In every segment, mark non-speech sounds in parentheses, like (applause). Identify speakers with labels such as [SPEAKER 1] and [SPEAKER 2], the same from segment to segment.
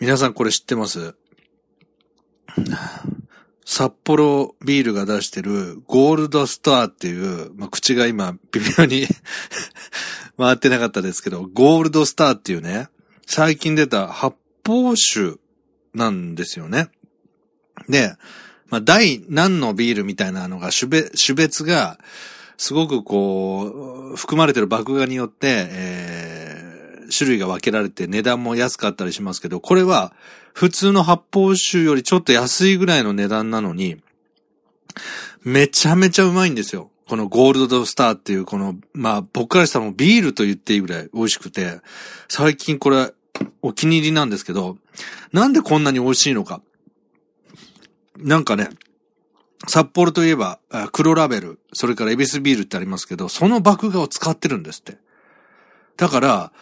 [SPEAKER 1] 皆さんこれ知ってます？札幌ビールが出してるゴールドスターっていう、まあ、口が今微妙に (laughs) 回ってなかったですけど、ゴールドスターっていうね、最近出た発泡酒なんですよね。で、まあ、第何のビールみたいなのが、種別種別が、すごくこう、含まれてる麦芽によって、えー、種類が分けられて値段も安かったりしますけど、これは普通の発泡酒よりちょっと安いぐらいの値段なのに、めちゃめちゃうまいんですよ。このゴールドスターっていうこの、まあ僕からしたらもうビールと言っていいぐらい美味しくて、最近これお気に入りなんですけど、なんでこんなに美味しいのか。なんかね、札幌といえば、黒ラベル、それからエビスビールってありますけど、その麦芽を使ってるんですって。だから、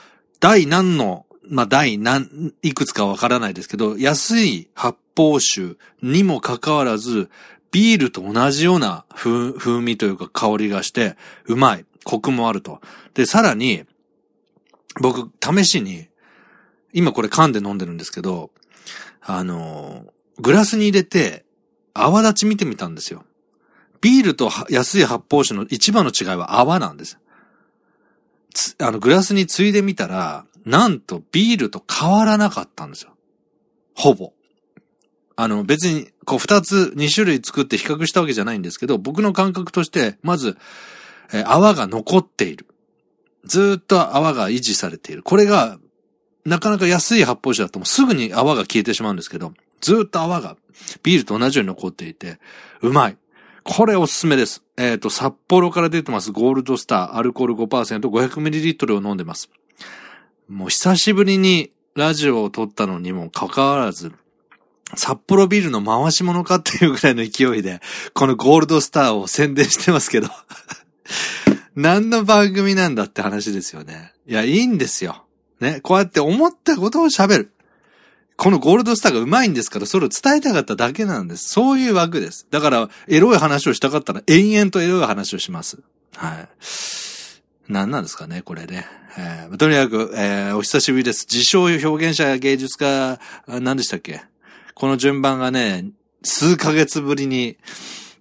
[SPEAKER 1] 第何の、まあ、第何、いくつかわからないですけど、安い発泡酒にもかかわらず、ビールと同じような風味というか香りがして、うまい。コクもあると。で、さらに、僕、試しに、今これ缶で飲んでるんですけど、あの、グラスに入れて、泡立ち見てみたんですよ。ビールと安い発泡酒の一番の違いは泡なんです。あの、グラスについでみたら、なんとビールと変わらなかったんですよ。ほぼ。あの、別に、こう、二つ、二種類作って比較したわけじゃないんですけど、僕の感覚として、まず、え泡が残っている。ずっと泡が維持されている。これが、なかなか安い発泡酒だともうすぐに泡が消えてしまうんですけど、ずっと泡がビールと同じように残っていて、うまい。これおすすめです。えっ、と、札幌から出てますゴールドスター、アルコール 5%500ml を飲んでます。もう久しぶりにラジオを撮ったのにもかかわらず、札幌ビールの回し物かっていうぐらいの勢いで、このゴールドスターを宣伝してますけど、(laughs) 何の番組なんだって話ですよね。いや、いいんですよ。ね、こうやって思ったことを喋る。このゴールドスターが上手いんですから、それを伝えたかっただけなんです。そういう枠です。だから、エロい話をしたかったら、延々とエロい話をします。はい。何なんですかね、これね。えーとにかく、えーお久しぶりです。自称表現者芸術家、何でしたっけ？この順番がね、数ヶ月ぶりに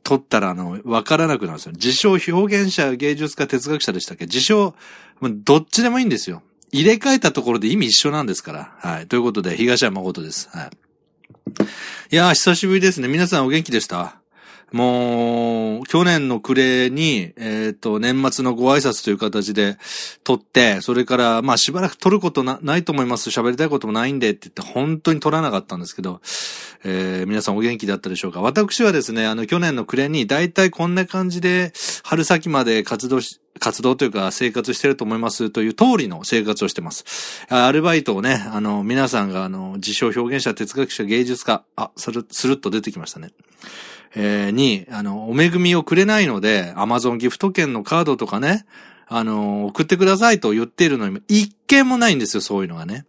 [SPEAKER 1] 撮ったら、あの、わからなくなるんですよ。自称表現者芸術家哲学者でしたっけ？自称、どっちでもいいんですよ。入れ替えたところで意味一緒なんですから。はい。ということで、東山誠です。はい。いやー、久しぶりですね。皆さんお元気でした？もう、去年の暮れに、えっ、と、年末のご挨拶という形で撮って、それから、まあしばらく撮ることなないと思います。喋りたいこともないんでって言って、本当に撮らなかったんですけど、えー皆さんお元気だったでしょうか？私はですね、あの、去年の暮れに、だいたいこんな感じで、春先まで活動し、活動というか生活してると思いますという通りの生活をしてます。アルバイトをね、あの、皆さんがあの、自称表現者、哲学者、芸術家、あ、スルスルッと出てきましたね。えーに、あの、お恵みをくれないので、アマゾンギフト券のカードとかね、あの、送ってくださいと言っているのに、一件もないんですよ、そういうのがね。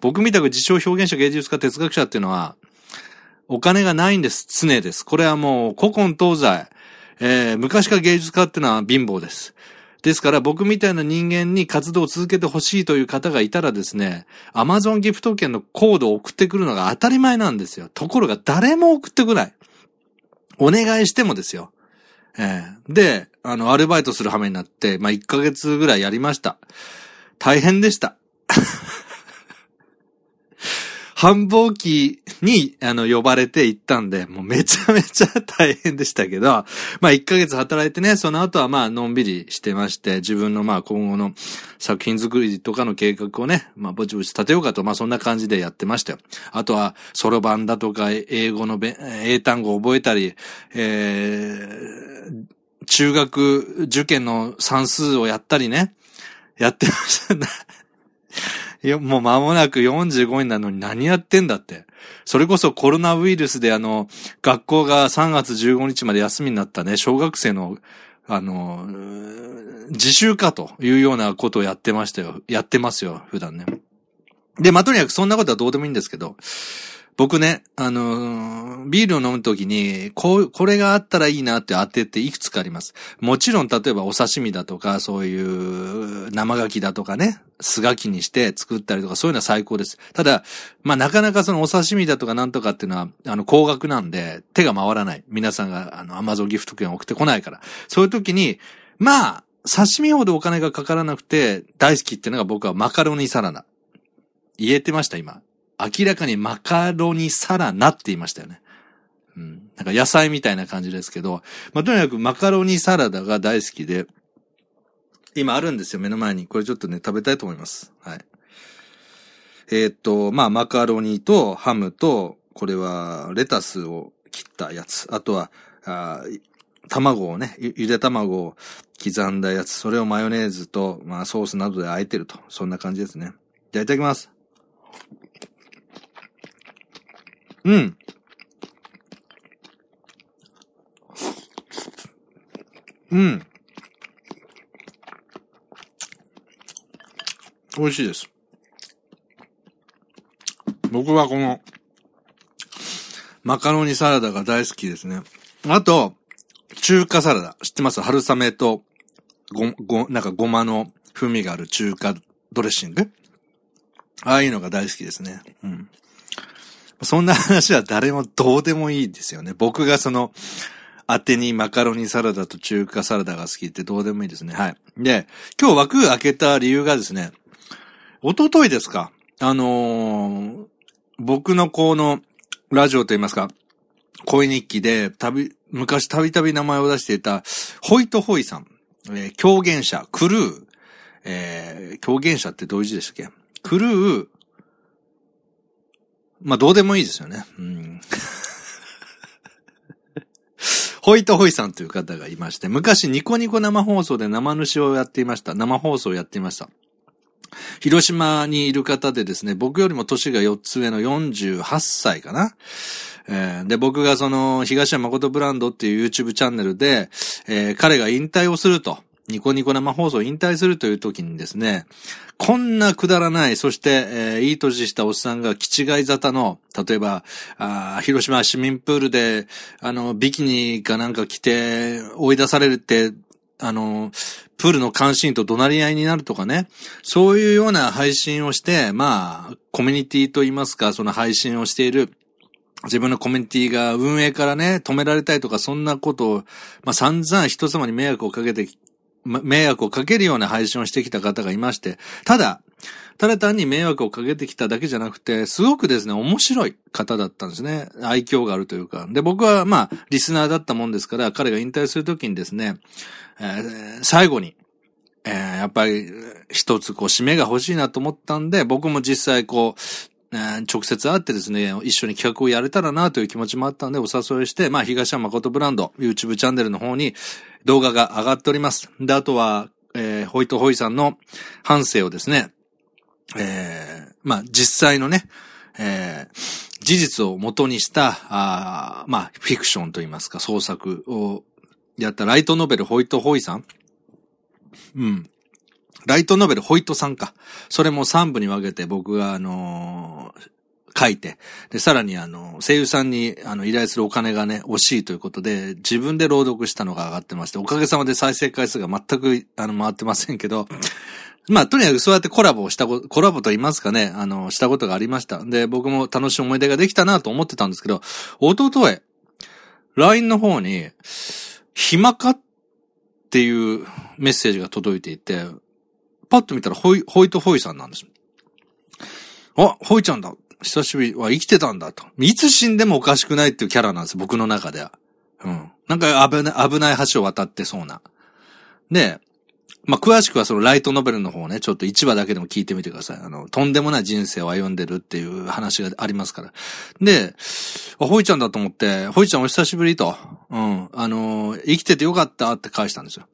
[SPEAKER 1] 僕みたく自称表現者、芸術家、哲学者っていうのは、お金がないんです。常です。これはもう古今東西、えー昔から芸術家ってのは貧乏です。ですから僕みたいな人間に活動を続けてほしいという方がいたらですね、アマゾンギフト券のコードを送ってくるのが当たり前なんですよ。ところが誰も送ってこない。お願いしてもですよ。えーで、あの、アルバイトする羽目になって、まあ、1ヶ月ぐらいやりました。大変でした。繁忙期に、あの、呼ばれて行ったんで、もうめちゃめちゃ大変でしたけど、(laughs) まあ、1ヶ月働いてね、その後はまあ、のんびりしてまして、自分のまあ、今後の作品作りとかの計画をね、まあ、ぼちぼち立てようかと、まあ、そんな感じでやってましたよ。あとは、そろばんだとか、英語の英単語を覚えたり、えー、中学受験の算数をやったりね、やってましたね。いや、もう間もなく45になるのに何やってんだって。それこそコロナウイルスであの、学校が3月15日まで休みになったね、小学生の、あの、自習かというようなことをやってましたよ。やってますよ、普段ね。で、まあ、とにかくそんなことはどうでもいいんですけど、僕ね、あのー、ビールを飲むときに、こう、これがあったらいいなって当てていくつかあります。もちろん、例えばお刺身だとか、そういう生牡蠣だとかね、酢牡蠣にして作ったりとか、そういうのは最高です。ただ、まあ、なかなかそのお刺身だとかなんとかっていうのは、あの、高額なんで、手が回らない。皆さんが、あの、アマゾンギフト券を送ってこないから。そういう時に、まあ、刺身ほどお金がかからなくて大好きっていうのが僕はマカロニサラダ。言えてました、今。明らかにマカロニサラナって言いましたよね。うん。なんか野菜みたいな感じですけど、まあ、とにかくマカロニサラダが大好きで、今あるんですよ、目の前に。これちょっとね、食べたいと思います。はい。えー、っと、まあ、マカロニとハムと、これはレタスを切ったやつ。あとは、あ卵をね、ゆで卵を刻んだやつ。それをマヨネーズと、まあ、ソースなどで和えてると。そんな感じですね。じゃあいただきます。うん。うん。美味しいです。僕はこの、マカロニサラダが大好きですね。あと、中華サラダ。知ってます？春雨と、ご、ご、なんかごまの風味がある中華ドレッシング？ああいうのが大好きですね。うん。そんな話は誰もどうでもいいですよね。僕がその、当てにマカロニサラダと中華サラダが好きってどうでもいいですね。はい。で、今日枠開けた理由がですね、おとといですか？あのー、僕のこの、ラジオと言いますか、恋日記で、たび、昔たびたび名前を出していた、ホイトホイさん、えー、狂言者、クルー、えー、狂言者ってどういう字でしたっけ？クルー、まあ、どうでもいいですよね。うん。ホイトホイさんという方がいまして、昔ニコニコ生放送で生主をやっていました。生放送をやっていました。広島にいる方でですね、僕よりも年が4つ上の48歳かな。えー、で、僕がその、東山誠ブランドっていう YouTube チャンネルで、えー、彼が引退をすると。ニコニコ生放送引退するという時にですね、こんなくだらない、そして、えー、いい年したおっさんが気違い沙汰の、例えば、あ広島市民プールで、あの、ビキニかなんか着て追い出されるって、あの、プールの監視員と怒鳴り合いになるとかね、そういうような配信をして、まあ、コミュニティといいますか、その配信をしている、自分のコミュニティが運営からね、止められたりとか、そんなことを、まあ散々人様に迷惑をかけて迷惑をかけるような配信をしてきた方がいまして、ただ、ただ単に迷惑をかけてきただけじゃなくて、すごくですね、面白い方だったんですね。愛嬌があるというか。で、僕はまあ、リスナーだったもんですから、彼が引退するときにですね、えー、最後に、えー、やっぱり、一つこう、締めが欲しいなと思ったんで、僕も実際こう、直接会ってですね、一緒に企画をやれたらなという気持ちもあったんで、お誘いして、まあ、東山誠ブランド、YouTube チャンネルの方に動画が上がっております。で、あとは、えー、ホイトホイさんの反省をですね、えー、まあ、実際のね、えー、事実を元にした、あまあ、フィクションといいますか、創作をやったライトノベルホイトホイさんうん。ライトノベルホイットさんか。それも3部に分けて僕があのー、書いて、で、さらにあの、声優さんにあの依頼するお金がね、惜しいということで、自分で朗読したのが上がってまして、おかげさまで再生回数が全くあの回ってませんけど、まあ、とにかくそうやってコラボをしたこと、コラボと言いますかね、あの、したことがありました。で、僕も楽しい思い出ができたなと思ってたんですけど、おととい、LINE の方に、暇かっていうメッセージが届いていて、パッと見たらホイ、ホイトホイさんなんです。あ、ホイちゃんだ。久しぶりは生きてたんだと。いつ死んでもおかしくないっていうキャラなんです、僕の中では。うん。なんか危ない、危ない橋を渡ってそうな。で、まあ、詳しくはそのライトノベルの方ね、ちょっと1話だけでも聞いてみてください。あの、とんでもない人生を歩んでるっていう話がありますから。で、あ、ホイちゃんだと思って、ホイちゃんお久しぶりと。うん。あの生きててよかったって返したんですよ。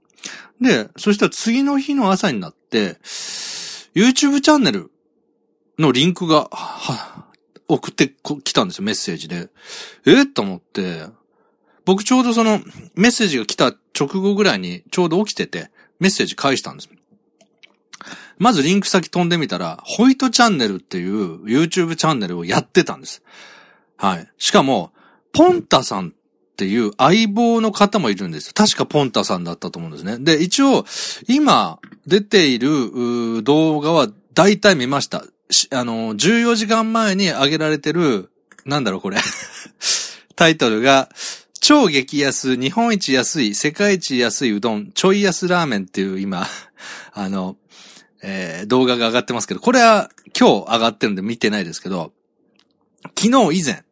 [SPEAKER 1] で、そしたら次の日の朝になって、YouTube チャンネルのリンクが、は、送ってきたんですよ、メッセージで。え？と思って、僕ちょうどそのメッセージが来た直後ぐらいにちょうど起きてて、メッセージ返したんです。まずリンク先飛んでみたら、ホイトチャンネルっていう YouTube チャンネルをやってたんです。はい。しかも、ポンタさんっていう相棒の方もいるんですよ。確かポンタさんだったと思うんですね。で、一応、今出ている動画は大体見ました。あの、14時間前に上げられてる、なんだろうこれ (laughs) タイトルが、超激安、日本一安い、世界一安いうどん、ちょい安ラーメンっていう今、(laughs) あの、えー、動画が上がってますけど、これは今日上がってるんで見てないですけど、昨日以前、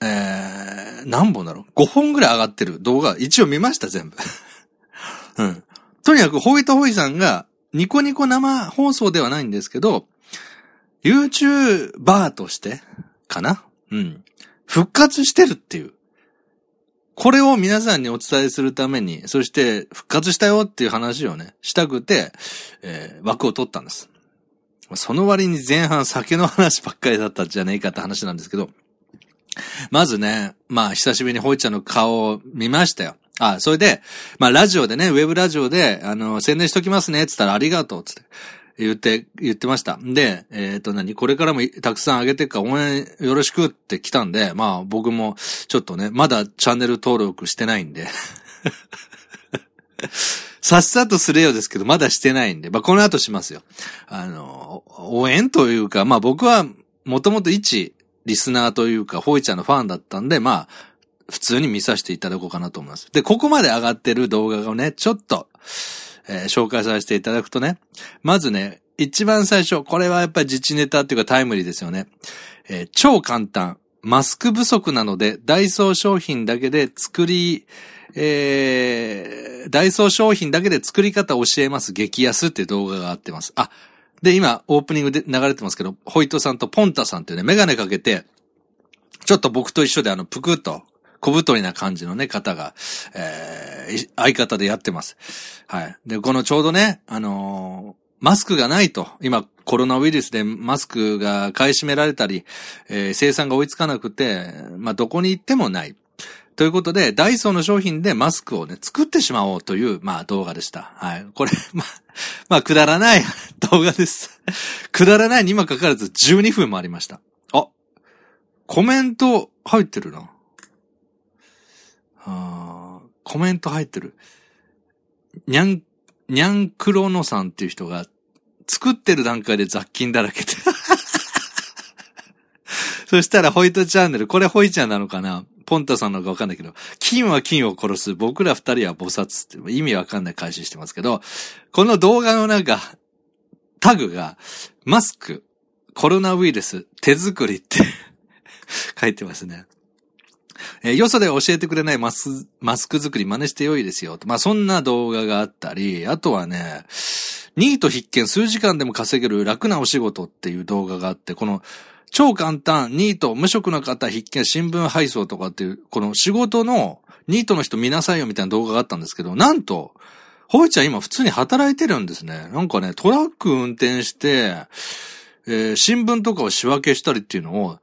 [SPEAKER 1] えー、何本だろう ?5 本ぐらい上がってる動画、一応見ました、全部。(laughs) うん。とにかく、ホイトホイさんが、ニコニコ生放送ではないんですけど、YouTuber として、かな？うん。復活してるっていう。これを皆さんにお伝えするために、そして復活したよっていう話をね、したくて、えー、枠を取ったんです。その割に前半酒の話ばっかりだったんじゃねえかって話なんですけど、まずね、まあ久しぶりにホイちゃんの顔を見ましたよ。あ、それで、まあラジオでね、ウェブラジオで、あの、宣伝しときますね、つったらありがとう、つって。言って、言ってました。で、えっ、ー、と何これからもたくさんあげてっか応援よろしくって来たんで、まあ僕もちょっとね、まだチャンネル登録してないんで (laughs) さっさとすれよですけど、まだしてないんで、まあこの後しますよ。あの、応援というか、まあ僕はもともと一リスナーというか、ホイちゃんのファンだったんで、まあ、普通に見させていただこうかなと思います。で、ここまで上がってる動画がね、ちょっと、えー、紹介させていただくとね、まずね、一番最初、これはやっぱり自治ネタっていうかタイムリーですよね。えー、超簡単。マスク不足なので、ダイソー商品だけで作り、えー、ダイソー商品だけで作り方を教えます。激安っていう動画があってます。あ、で、今、オープニングで流れてますけど、ホイトさんとポンタさんっていうね、メガネかけて、ちょっと僕と一緒であの、ぷくっと、小太りな感じのね、方が、えー、相方でやってます。はい。で、このちょうどね、あのー、マスクがないと、今、コロナウイルスでマスクが買い占められたり、えー、生産が追いつかなくて、まあ、どこに行ってもない。ということで、ダイソーの商品でマスクをね、作ってしまおうという、まあ動画でした。はい。これ、(laughs) まあ、まあ、くだらない (laughs) 動画です。くだらないにもかかわらず12分もありました。あ、コメント入ってるな。あコメント入ってる。にゃん、にゃんくろのさんっていう人が、作ってる段階で雑菌だらけで。(laughs) そしたらホイトチャンネル、これホイちゃんなのかな？ポンタさんのかわかんないけど、金は金を殺す、僕ら二人は菩薩って意味わかんない開始してますけど、この動画のなんか、タグが、マスク、コロナウイルス、手作りって (laughs) 書いてますね。えー、よそで教えてくれないマス、マスク作り真似して良いですよ。まあ、そんな動画があったり、あとはね、ニート必見数時間でも稼げる楽なお仕事っていう動画があって、この、超簡単、ニート、無職の方必見、新聞配送とかっていう、この仕事の、ニートの人見なさいよみたいな動画があったんですけど、なんと、ホイちゃん今普通に働いてるんですね。なんかね、トラック運転して、えー、新聞とかを仕分けしたりっていうのを、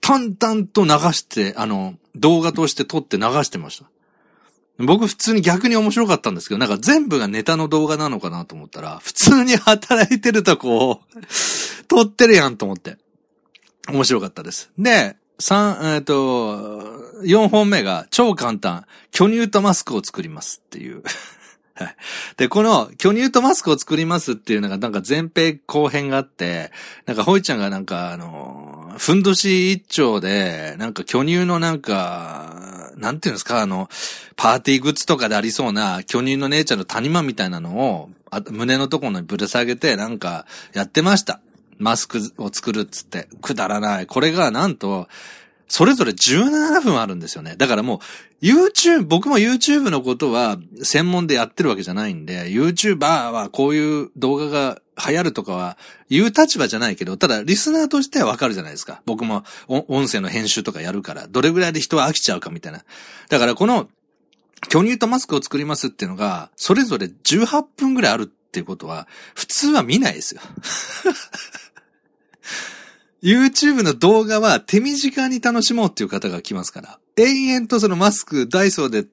[SPEAKER 1] 淡々と流して、あの、動画として撮って流してました。僕普通に逆に面白かったんですけど、なんか全部がネタの動画なのかなと思ったら、普通に働いてるとこを撮ってるやんと思って。面白かったです。で、三、えっ、ー、と、4本目が超簡単、巨乳とマスクを作りますっていう (laughs) はい。で、この、巨乳とマスクを作りますっていうのが、なんか前編後編があって、なんか、ほいちゃんがなんか、あの、ふんどし一丁で、なんか巨乳のなんか、なんていうんですか、あの、パーティーグッズとかでありそうな、巨乳の姉ちゃんの谷間みたいなのを、胸のところにぶら下げて、なんか、やってました。マスクを作るっつって。くだらない。これがなんと、それぞれ17分あるんですよね。だからもう、YouTube、僕も YouTube のことは専門でやってるわけじゃないんで、YouTuber はこういう動画が流行るとかは言う立場じゃないけど、ただリスナーとしてはわかるじゃないですか。僕も音声の編集とかやるから、どれぐらいで人は飽きちゃうかみたいな。だからこの、巨乳とマスクを作りますっていうのが、それぞれ18分ぐらいあるっていうことは、普通は見ないですよ。YouTube の動画は手短に楽しもうっていう方が来ますから。延々とそのマスク、ダイソーで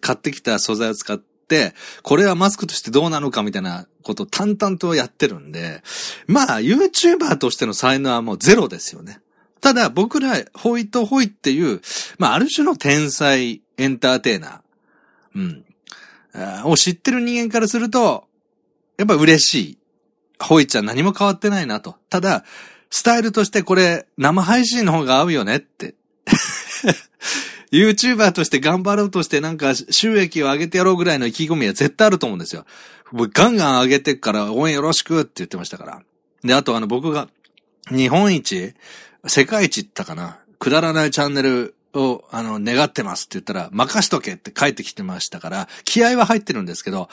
[SPEAKER 1] 買ってきた素材を使って、これはマスクとしてどうなのかみたいなことを淡々とやってるんで、まあ、YouTuber としての才能はもうゼロですよね。ただ僕ら、ホイトホイっていう、まあある種の天才エンターテイナー、うん、を知ってる人間からすると、やっぱ嬉しい。ホイちゃん何も変わってないなと。ただ、スタイルとしてこれ生配信の方が合うよねって。(laughs) YouTuber として頑張ろうとしてなんか収益を上げてやろうぐらいの意気込みは絶対あると思うんですよ。ガンガン上げてから応援よろしくって言ってましたから。で、あとあの僕が日本一、世界一ったかな、くだらないチャンネルを、あの、願ってますって言ったら、任しとけって帰ってきてましたから、気合は入ってるんですけど、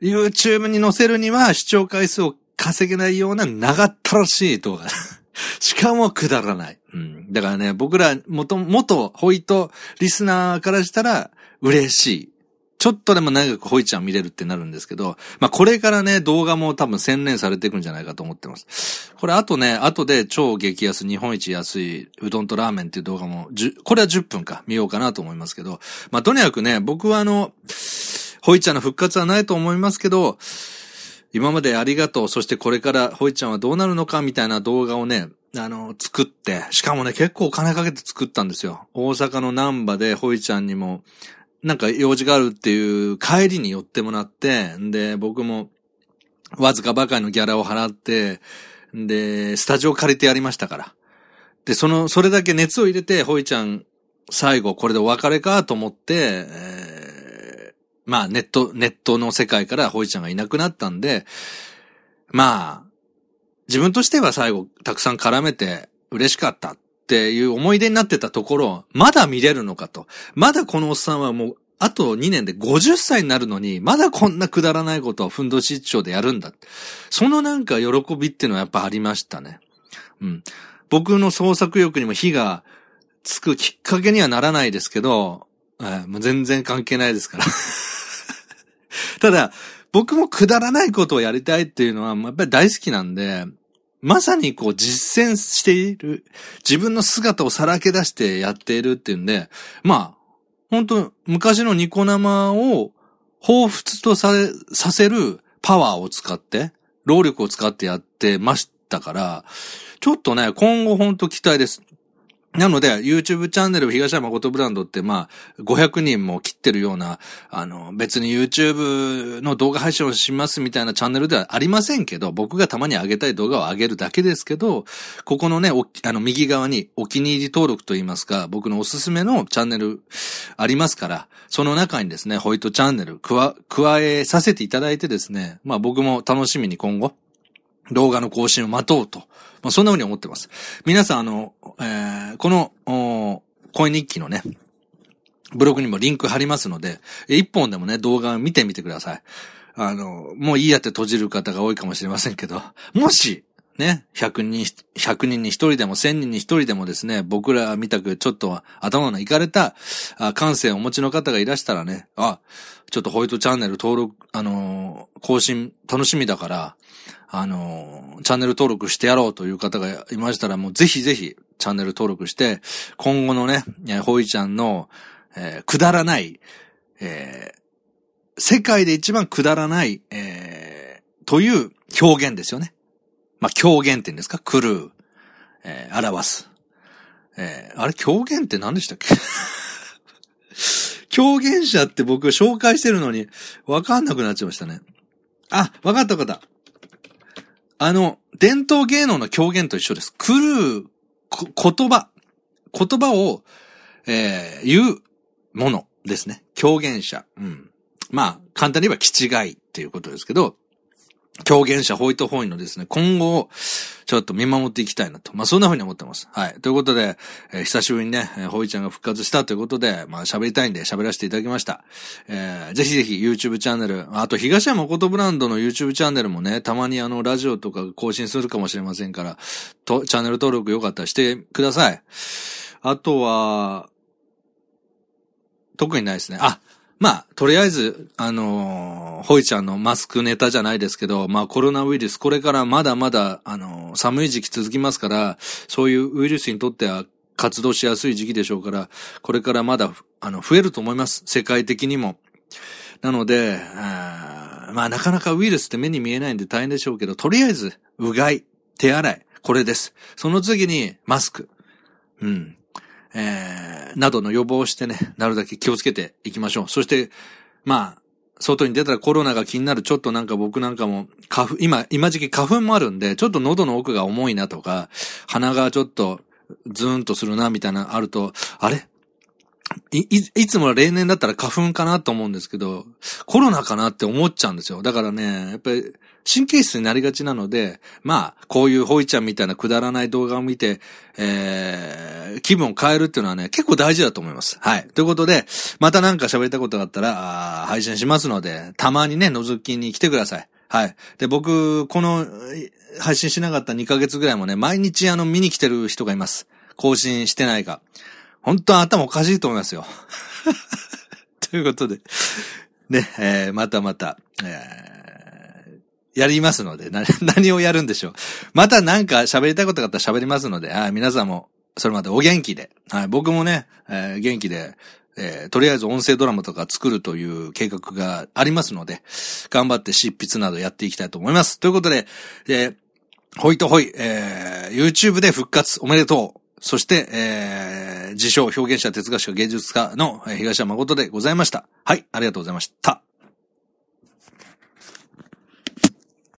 [SPEAKER 1] YouTube に載せるには視聴回数を稼げないような長ったらしい動画。(laughs) しかもくだらない。うん。だからね、僕ら、元、元ホイトリスナーからしたら嬉しい。ちょっとでも長くホイちゃん見れるってなるんですけど、まあこれからね、動画も多分洗練されていくんじゃないかと思ってます。これあとね、後で超激安、日本一安いうどんとラーメンっていう動画も、これは10分か見ようかなと思いますけど、まあとにかくね、僕はあの、ホイちゃんの復活はないと思いますけど、今までありがとう、そしてこれからホイちゃんはどうなるのかみたいな動画をね、あの、作って、しかもね、結構お金かけて作ったんですよ。大阪の南波でホイちゃんにも、なんか用事があるっていう帰りに寄ってもらって、で、僕もわずかばかりのギャラを払って、で、スタジオ借りてやりましたから。で、その、それだけ熱を入れて、ホイちゃん、最後これでお別れかと思って、えー、まあネット、ネットの世界からホイちゃんがいなくなったんで、まあ、自分としては最後たくさん絡めて嬉しかったっていう思い出になってたところ、まだ見れるのかと。まだこのおっさんはもう、あと2年で50歳になるのに、まだこんなくだらないことをふんどし一丁でやるんだ。そのなんか喜びっていうのはやっぱありましたね。うん。僕の創作欲にも火がつくきっかけにはならないですけど、えー、もう全然関係ないですから。(laughs) ただ、僕もくだらないことをやりたいっていうのは、やっぱり大好きなんで、まさにこう実践している、自分の姿をさらけ出してやっているっていうんで、まあ、本当昔のニコ生を彷彿とささせるパワーを使って、労力を使ってやってましたから、ちょっとね、今後本当期待です。なので、YouTube チャンネル東山誠ブランドって、まあ、500人も切ってるような、あの、別に YouTube の動画配信をしますみたいなチャンネルではありませんけど、僕がたまに上げたい動画を上げるだけですけど、ここのね、あの、右側にお気に入り登録といいますか、僕のおすすめのチャンネルありますから、その中にですね、ホイトチャンネル加、加えさせていただいてですね、まあ僕も楽しみに今後、動画の更新を待とうと。まあ、そんな風に思ってます。皆さん、あの、えー、この、声日記のね、ブログにもリンク貼りますので、一本でもね、動画を見てみてください。あの、もういいやって閉じる方が多いかもしれませんけど、もし、ね、100人、100人に1人でも1000人に1人でもですね、僕ら見たくちょっと頭のいかれた感性をお持ちの方がいらしたらね、あ、ちょっとホイトチャンネル登録、あのー、更新楽しみだから、あの、チャンネル登録してやろうという方がいましたら、もうぜひぜひチャンネル登録して、今後のね、ほいちゃんの、えー、くだらない、えー、世界で一番くだらない、えー、という表現ですよね。まあ、狂言って言うんですか？狂う、えー、表す。えー、あれ、狂言って何でしたっけ？(laughs) 狂言者って僕紹介してるのに、わかんなくなっちゃいましたね。あ、わかったわかった。あの、伝統芸能の狂言と一緒です。狂う言葉。言葉を、えー、言うものですね。狂言者。うん。まあ、簡単に言えば、気違いっていうことですけど、狂言者ホイトホイのですね、今後をちょっと見守っていきたいなと。まあ、そんな風に思ってます。はい。ということで、えー、久しぶりにね、ホイちゃんが復活したということで、まあ、喋りたいんで喋らせていただきました。えー、ぜひぜひ YouTube チャンネル、あと東山誠ブランドの YouTube チャンネルもね、たまにあの、ラジオとか更新するかもしれませんから、と、チャンネル登録よかったらしてください。あとは、特にないですね。あ、まあ、とりあえず、あのー、ホイちゃんのマスクネタじゃないですけど、まあコロナウイルス、これからまだまだ、あのー、寒い時期続きますから、そういうウイルスにとっては活動しやすい時期でしょうから、これからまだ、あの、増えると思います。世界的にも。なので、まあなかなかウイルスって目に見えないんで大変でしょうけど、とりあえず、うがい、手洗い、これです。その次に、マスク。うん。えー、などの予防してね、なるだけ気をつけていきましょう。そして、まあ、外に出たらコロナが気になる、ちょっとなんか僕なんかも、花粉、今、今時期花粉もあるんで、ちょっと喉の奥が重いなとか、鼻がちょっとズーンとするな、みたいなあると、あれ？い、い、つもは例年だったら花粉かなと思うんですけど、コロナかなって思っちゃうんですよ。だからね、やっぱり、神経質になりがちなので、まあ、こういうホイちゃんみたいなくだらない動画を見て、えー、気分を変えるっていうのはね、結構大事だと思います。はい。ということで、またなんか喋りたことがあったら、配信しますので、たまにね、覗きに来てください。はい。で、僕、この、配信しなかった2ヶ月ぐらいもね、毎日あの、見に来てる人がいます。更新してないか。本当は頭おかしいと思いますよ。(laughs) ということで、ね、えー、またまた、えーやりますので、な、(laughs) 何をやるんでしょう。またなんか喋りたいことがあったら喋りますので、はい、皆さんも、それまでお元気で、はい、僕もね、えー、元気で、えー、とりあえず音声ドラマとか作るという計画がありますので、頑張って執筆などやっていきたいと思います。ということで、えー、ほいとほい、えー、YouTube で復活おめでとう。そして、えー、自称表現者哲学者芸術家の東山誠でございました。はい、ありがとうございました。